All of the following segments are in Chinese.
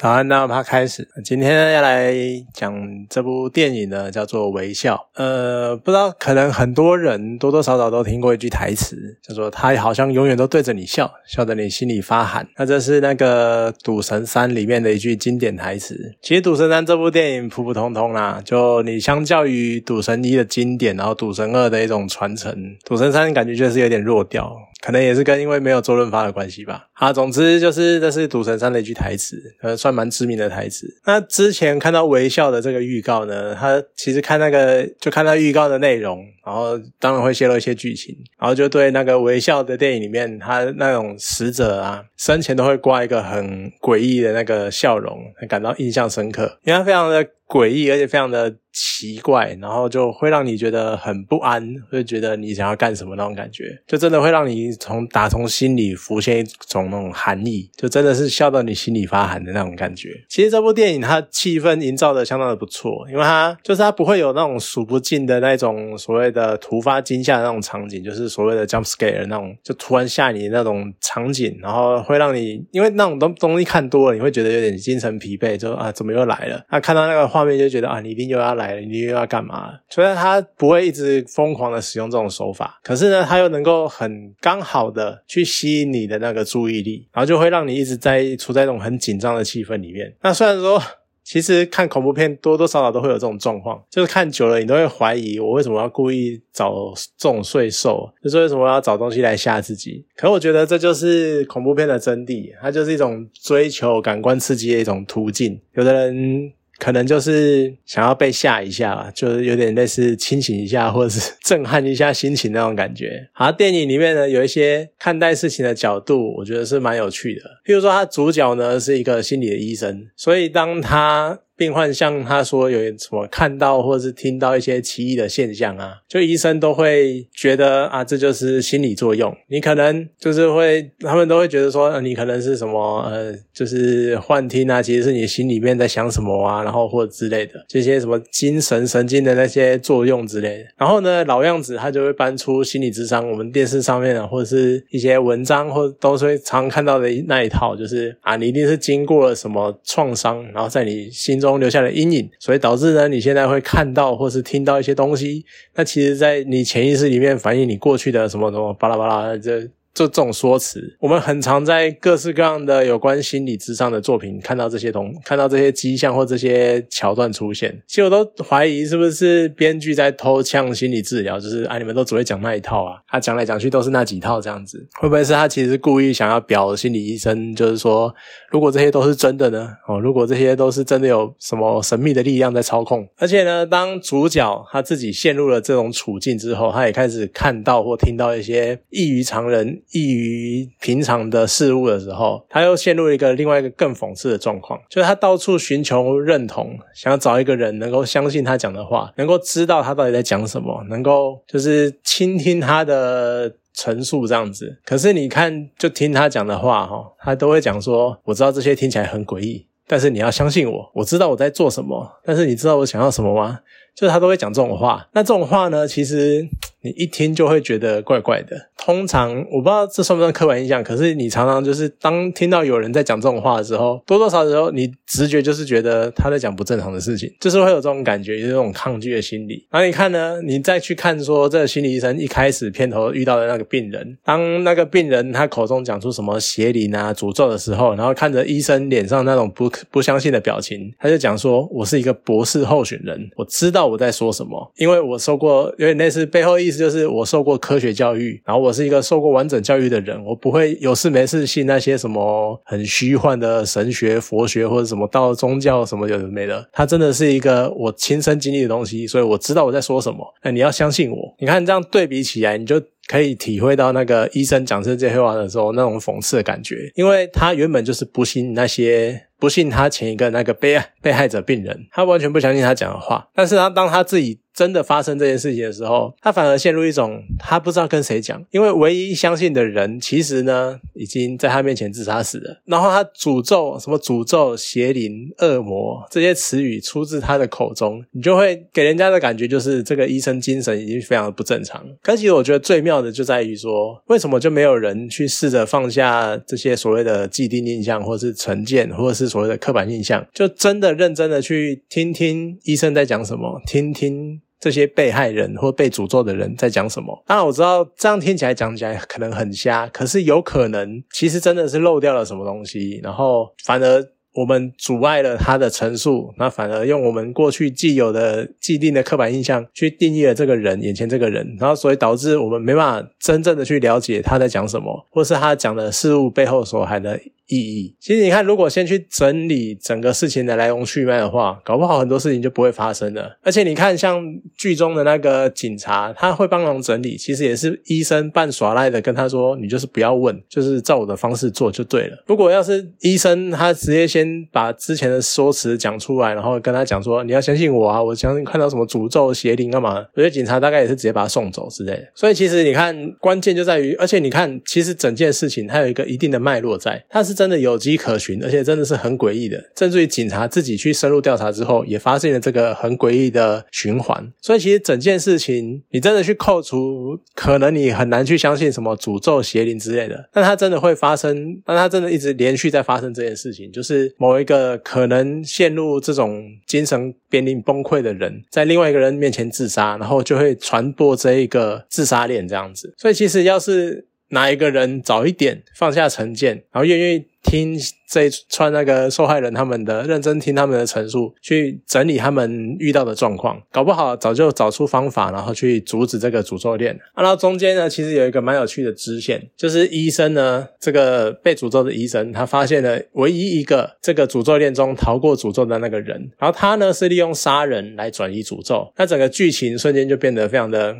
早安，那我们开始。今天要来讲这部电影呢，叫做《微笑》。呃，不知道，可能很多人多多少少都听过一句台词，叫做“他好像永远都对着你笑，笑得你心里发寒”。那这是那个《赌神三》里面的一句经典台词。其实《赌神三》这部电影普普通通啦，就你相较于《赌神一》的经典，然后《赌神二》的一种传承，《赌神三》感觉就是有点弱掉。可能也是跟因为没有周润发的关系吧。啊，总之就是这是《赌神三》的一句台词，呃，算蛮知名的台词。那之前看到微笑的这个预告呢，他其实看那个就看到预告的内容，然后当然会泄露一些剧情，然后就对那个微笑的电影里面他那种死者啊生前都会挂一个很诡异的那个笑容，感到印象深刻，因为他非常的诡异，而且非常的。奇怪，然后就会让你觉得很不安，会觉得你想要干什么那种感觉，就真的会让你从打从心里浮现一种那种寒意，就真的是笑到你心里发寒的那种感觉。其实这部电影它气氛营造的相当的不错，因为它就是它不会有那种数不尽的那种所谓的突发惊吓的那种场景，就是所谓的 jump scare 那种，就突然吓你那种场景，然后会让你因为那种东东西看多了，你会觉得有点精神疲惫，就啊怎么又来了？那看到那个画面就觉得啊你一定又要。来了，你又要干嘛？虽然他不会一直疯狂的使用这种手法，可是呢，他又能够很刚好的去吸引你的那个注意力，然后就会让你一直在处在一种很紧张的气氛里面。那虽然说，其实看恐怖片多多少少都会有这种状况，就是看久了你都会怀疑，我为什么要故意找这种睡兽，就是为什么要找东西来吓自己？可我觉得这就是恐怖片的真谛，它就是一种追求感官刺激的一种途径。有的人。可能就是想要被吓一下吧，就是有点类似清醒一下，或者是 震撼一下心情那种感觉。好，电影里面呢有一些看待事情的角度，我觉得是蛮有趣的。譬如说，他主角呢是一个心理的医生，所以当他。病患像他说有什么看到或者是听到一些奇异的现象啊，就医生都会觉得啊，这就是心理作用。你可能就是会，他们都会觉得说，你可能是什么呃，就是幻听啊，其实是你心里面在想什么啊，然后或者之类的这些什么精神神经的那些作用之类的。然后呢，老样子他就会搬出心理智商，我们电视上面的或者是一些文章或都是会常看到的那一套，就是啊，你一定是经过了什么创伤，然后在你心中。留下的阴影，所以导致呢，你现在会看到或是听到一些东西，那其实，在你潜意识里面反映你过去的什么什么巴拉巴拉这。就这种说辞，我们很常在各式各样的有关心理智商的作品看到这些东，看到这些迹象或这些桥段出现。其实我都怀疑是不是编剧在偷呛心理治疗，就是啊，你们都只会讲那一套啊，他讲来讲去都是那几套这样子，会不会是他其实故意想要表心理医生，就是说，如果这些都是真的呢？哦，如果这些都是真的有什么神秘的力量在操控？而且呢，当主角他自己陷入了这种处境之后，他也开始看到或听到一些异于常人。异于平常的事物的时候，他又陷入一个另外一个更讽刺的状况，就是他到处寻求认同，想要找一个人能够相信他讲的话，能够知道他到底在讲什么，能够就是倾听他的陈述这样子。可是你看，就听他讲的话，哈，他都会讲说：“我知道这些听起来很诡异，但是你要相信我，我知道我在做什么。但是你知道我想要什么吗？”就是他都会讲这种话。那这种话呢，其实。你一听就会觉得怪怪的。通常我不知道这算不算刻板印象，可是你常常就是当听到有人在讲这种话的时候，多多少少你直觉就是觉得他在讲不正常的事情，就是会有这种感觉，有这种抗拒的心理。然后你看呢，你再去看说这个心理医生一开始片头遇到的那个病人，当那个病人他口中讲出什么邪灵啊、诅咒的时候，然后看着医生脸上那种不不相信的表情，他就讲说：“我是一个博士候选人，我知道我在说什么，因为我受过有点类似背后。”意思就是我受过科学教育，然后我是一个受过完整教育的人，我不会有事没事信那些什么很虚幻的神学、佛学或者什么道宗教什么有的没的。它真的是一个我亲身经历的东西，所以我知道我在说什么。那你要相信我。你看这样对比起来，你就可以体会到那个医生讲这些话的时候那种讽刺的感觉，因为他原本就是不信那些。不信他前一个那个被被害者病人，他完全不相信他讲的话。但是他当他自己真的发生这件事情的时候，他反而陷入一种他不知道跟谁讲，因为唯一相信的人，其实呢已经在他面前自杀死了。然后他诅咒什么诅咒邪灵、恶魔这些词语出自他的口中，你就会给人家的感觉就是这个医生精神已经非常的不正常。可其实我觉得最妙的就在于说，为什么就没有人去试着放下这些所谓的既定印象，或是成见，或者是所谓的刻板印象，就真的认真的去听听医生在讲什么，听听这些被害人或被诅咒的人在讲什么。当然我知道这样听起来讲起来可能很瞎，可是有可能其实真的是漏掉了什么东西，然后反而。我们阻碍了他的陈述，那反而用我们过去既有的既定的刻板印象去定义了这个人，眼前这个人，然后所以导致我们没办法真正的去了解他在讲什么，或是他讲的事物背后所含的。意义，其实你看，如果先去整理整个事情的来龙去脉的话，搞不好很多事情就不会发生了。而且你看，像剧中的那个警察，他会帮忙整理，其实也是医生半耍赖的跟他说：“你就是不要问，就是照我的方式做就对了。”如果要是医生他直接先把之前的说辞讲出来，然后跟他讲说：“你要相信我啊，我相信看到什么诅咒邪灵干嘛？”我觉得警察大概也是直接把他送走之类的。所以其实你看，关键就在于，而且你看，其实整件事情它有一个一定的脉络在，它是。真的有迹可循，而且真的是很诡异的。甚至于警察自己去深入调查之后，也发现了这个很诡异的循环。所以其实整件事情，你真的去扣除，可能你很难去相信什么诅咒邪灵之类的。但它真的会发生，但它真的一直连续在发生这件事情，就是某一个可能陷入这种精神濒临崩溃的人，在另外一个人面前自杀，然后就会传播这一个自杀链这样子。所以其实要是哪一个人早一点放下成见，然后愿意。听这串那个受害人他们的认真听他们的陈述，去整理他们遇到的状况，搞不好早就找出方法，然后去阻止这个诅咒链。然后中间呢，其实有一个蛮有趣的支线，就是医生呢，这个被诅咒的医生，他发现了唯一一个这个诅咒链中逃过诅咒的那个人，然后他呢是利用杀人来转移诅咒，那整个剧情瞬间就变得非常的。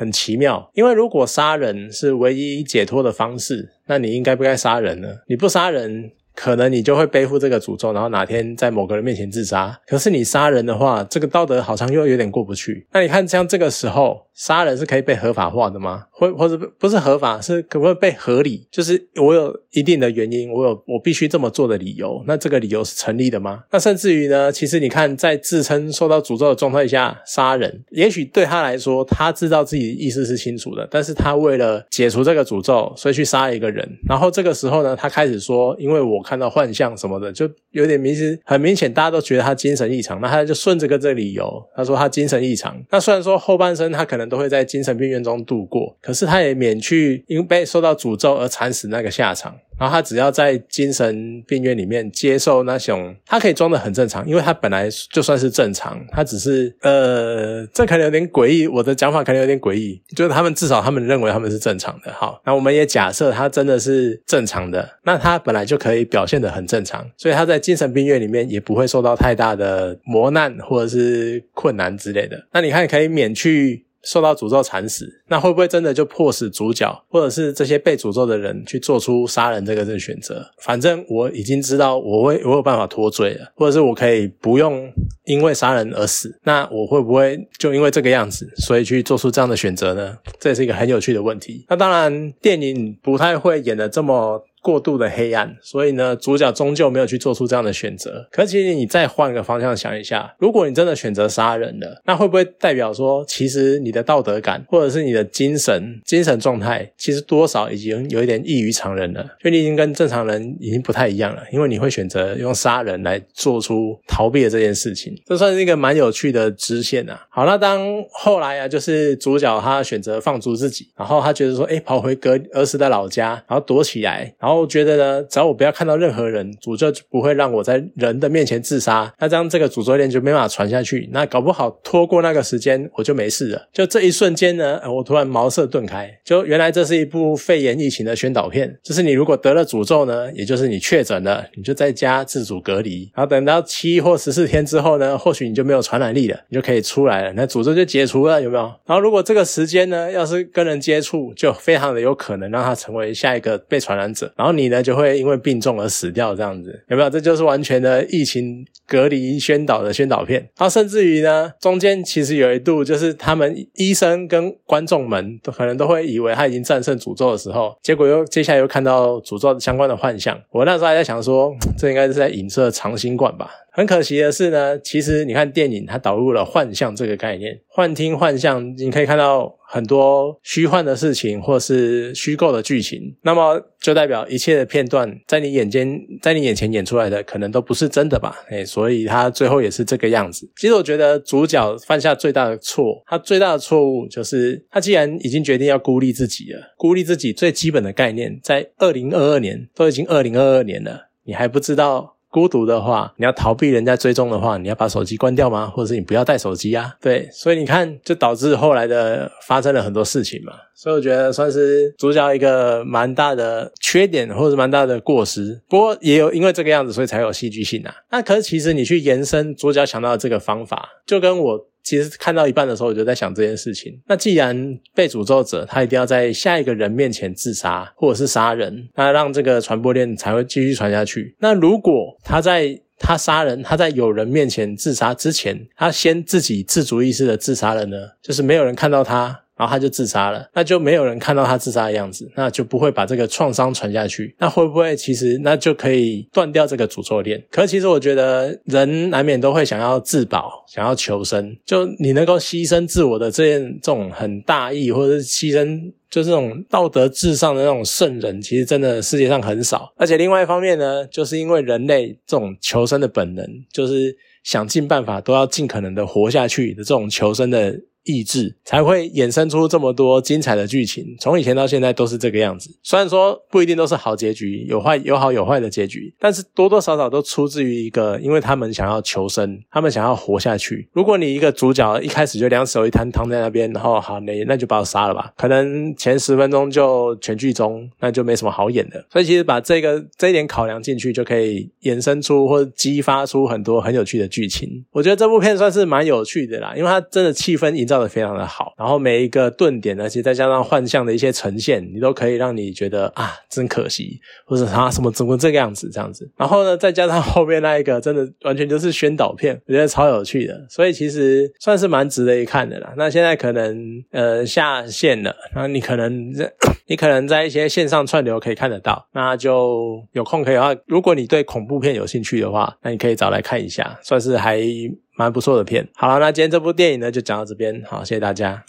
很奇妙，因为如果杀人是唯一解脱的方式，那你应该不该杀人呢？你不杀人。可能你就会背负这个诅咒，然后哪天在某个人面前自杀。可是你杀人的话，这个道德好像又有点过不去。那你看，像这个时候杀人是可以被合法化的吗？或或者不是合法，是可不可以被合理？就是我有一定的原因，我有我必须这么做的理由。那这个理由是成立的吗？那甚至于呢，其实你看，在自称受到诅咒的状态下杀人，也许对他来说，他知道自己意思是清楚的，但是他为了解除这个诅咒，所以去杀一个人。然后这个时候呢，他开始说，因为我。看到幻象什么的，就有点明显，很明显，大家都觉得他精神异常。那他就顺着个这理由，他说他精神异常。那虽然说后半生他可能都会在精神病院中度过，可是他也免去因被受到诅咒而惨死那个下场。然后他只要在精神病院里面接受那种，他可以装的很正常，因为他本来就算是正常，他只是呃，这可能有点诡异，我的讲法可能有点诡异，就是他们至少他们认为他们是正常的。好，那我们也假设他真的是正常的，那他本来就可以表现的很正常，所以他在精神病院里面也不会受到太大的磨难或者是困难之类的。那你看，可以免去。受到诅咒惨死，那会不会真的就迫使主角或者是这些被诅咒的人去做出杀人这个这个选择？反正我已经知道我会我有办法脱罪了，或者是我可以不用因为杀人而死。那我会不会就因为这个样子，所以去做出这样的选择呢？这也是一个很有趣的问题。那当然，电影不太会演的这么。过度的黑暗，所以呢，主角终究没有去做出这样的选择。可其实你再换个方向想一下，如果你真的选择杀人了，那会不会代表说，其实你的道德感或者是你的精神精神状态，其实多少已经有一点异于常人了？就你已经跟正常人已经不太一样了，因为你会选择用杀人来做出逃避的这件事情，这算是一个蛮有趣的支线啊。好，那当后来啊，就是主角他选择放逐自己，然后他觉得说，哎，跑回隔儿时的老家，然后躲起来，然后。然后我觉得呢，只要我不要看到任何人，诅咒就不会让我在人的面前自杀。那这样这个诅咒链就没办法传下去。那搞不好拖过那个时间，我就没事了。就这一瞬间呢，我突然茅塞顿开。就原来这是一部肺炎疫情的宣导片。就是你如果得了诅咒呢，也就是你确诊了，你就在家自主隔离。然后等到七或十四天之后呢，或许你就没有传染力了，你就可以出来了。那诅咒就解除了，有没有？然后如果这个时间呢，要是跟人接触，就非常的有可能让他成为下一个被传染者。然后你呢就会因为病重而死掉，这样子有没有？这就是完全的疫情隔离宣导的宣导片。然后甚至于呢，中间其实有一度就是他们医生跟观众们都可能都会以为他已经战胜诅咒的时候，结果又接下来又看到诅咒相关的幻象。我那时候还在想说，这应该是在影射长新冠吧。很可惜的是呢，其实你看电影，它导入了幻象这个概念，幻听、幻象，你可以看到很多虚幻的事情，或是虚构的剧情，那么就代表一切的片段在你眼间，在你眼前演出来的，可能都不是真的吧？哎，所以他最后也是这个样子。其实我觉得主角犯下最大的错，他最大的错误就是他既然已经决定要孤立自己了，孤立自己最基本的概念，在二零二二年都已经二零二二年了，你还不知道？孤独的话，你要逃避人家追踪的话，你要把手机关掉吗？或者是你不要带手机啊？对，所以你看，就导致后来的发生了很多事情嘛。所以我觉得算是主角一个蛮大的缺点，或者蛮大的过失。不过也有因为这个样子，所以才有戏剧性啊。那可是其实你去延伸主角想到的这个方法，就跟我。其实看到一半的时候，我就在想这件事情。那既然被诅咒者他一定要在下一个人面前自杀，或者是杀人，那让这个传播链才会继续传下去。那如果他在他杀人，他在有人面前自杀之前，他先自己自主意识的自杀了呢？就是没有人看到他。然后他就自杀了，那就没有人看到他自杀的样子，那就不会把这个创伤传下去。那会不会其实那就可以断掉这个诅咒链？可其实我觉得人难免都会想要自保，想要求生。就你能够牺牲自我的这件这种很大义，或者是牺牲就是这种道德至上的那种圣人，其实真的世界上很少。而且另外一方面呢，就是因为人类这种求生的本能，就是想尽办法都要尽可能的活下去的这种求生的。意志才会衍生出这么多精彩的剧情，从以前到现在都是这个样子。虽然说不一定都是好结局，有坏有好有坏的结局，但是多多少少都出自于一个，因为他们想要求生，他们想要活下去。如果你一个主角一开始就两手一摊躺在那边，然后好那那就把我杀了吧，可能前十分钟就全剧终，那就没什么好演的。所以其实把这个这一点考量进去，就可以衍生出或者激发出很多很有趣的剧情。我觉得这部片算是蛮有趣的啦，因为它真的气氛营造。的非常的好，然后每一个顿点呢，其实再加上幻象的一些呈现，你都可以让你觉得啊，真可惜，或者他什么怎么这个样子这样子。然后呢，再加上后面那一个，真的完全就是宣导片，我觉得超有趣的，所以其实算是蛮值得一看的啦。那现在可能呃下线了，然后你可能在 你可能在一些线上串流可以看得到，那就有空可以的话，如果你对恐怖片有兴趣的话，那你可以找来看一下，算是还。蛮不错的片，好了，那今天这部电影呢就讲到这边，好，谢谢大家。